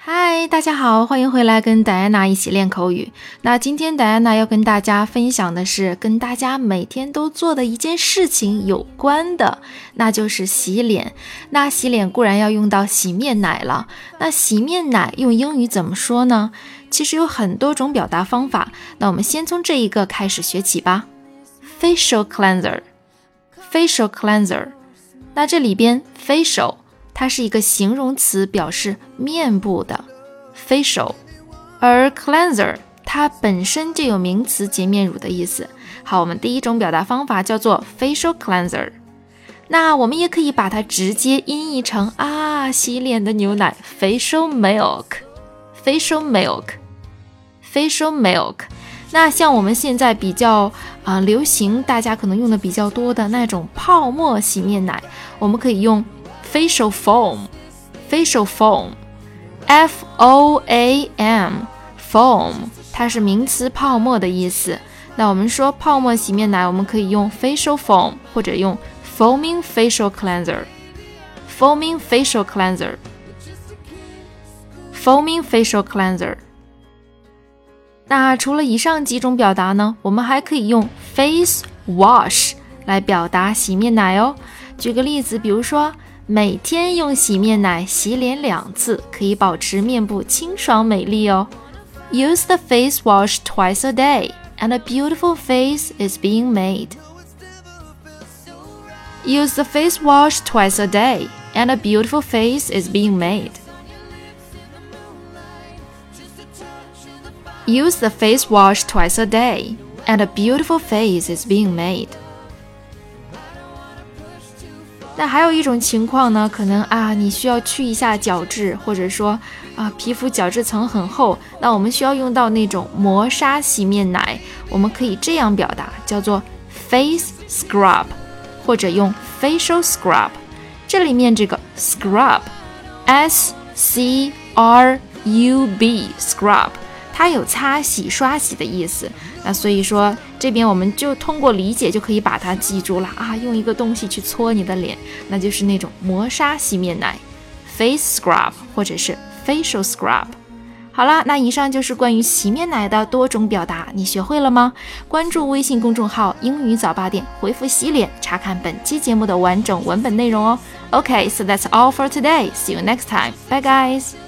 嗨，大家好，欢迎回来跟戴安娜一起练口语。那今天戴安娜要跟大家分享的是跟大家每天都做的一件事情有关的，那就是洗脸。那洗脸固然要用到洗面奶了，那洗面奶用英语怎么说呢？其实有很多种表达方法。那我们先从这一个开始学起吧，facial cleanser，facial cleanser。那这里边 facial。它是一个形容词，表示面部的 facial，而 cleanser 它本身就有名词洁面乳的意思。好，我们第一种表达方法叫做 facial cleanser。那我们也可以把它直接音译成啊，洗脸的牛奶 facial milk，facial milk，facial milk。那像我们现在比较啊流行，大家可能用的比较多的那种泡沫洗面奶，我们可以用。Facial foam, facial foam, f o a m, foam，它是名词泡沫的意思。那我们说泡沫洗面奶，我们可以用 facial foam 或者用 foaming facial cleanser, foaming facial cleanser, foaming facial cleanser。那除了以上几种表达呢，我们还可以用 face wash 来表达洗面奶哦。举个例子，比如说。每天用洗面奶洗脸两次，可以保持面部清爽美丽哦。Use the face wash twice a day, and a beautiful face is being made. Use the face wash twice a day, and a beautiful face is being made. Use the face wash twice a day, and a beautiful face is being made. 那还有一种情况呢，可能啊，你需要去一下角质，或者说啊，皮肤角质层很厚，那我们需要用到那种磨砂洗面奶，我们可以这样表达，叫做 face scrub，或者用 facial scrub。这里面这个 scrub，s c r u b scrub。它有擦洗、刷洗的意思，那所以说这边我们就通过理解就可以把它记住了啊，用一个东西去搓你的脸，那就是那种磨砂洗面奶，face scrub 或者是 facial scrub。好了，那以上就是关于洗面奶的多种表达，你学会了吗？关注微信公众号英语早八点，回复洗脸查看本期节目的完整文本内容哦。Okay, so that's all for today. See you next time. Bye, guys.